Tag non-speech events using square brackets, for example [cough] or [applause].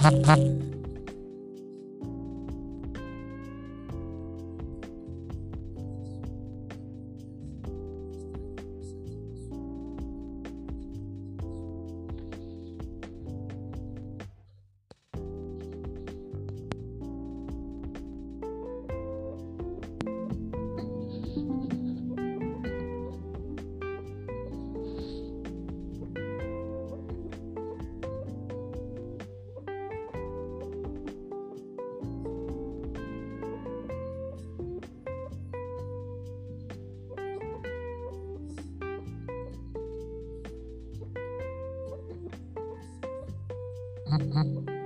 พัดพัด Mm-hmm. [laughs]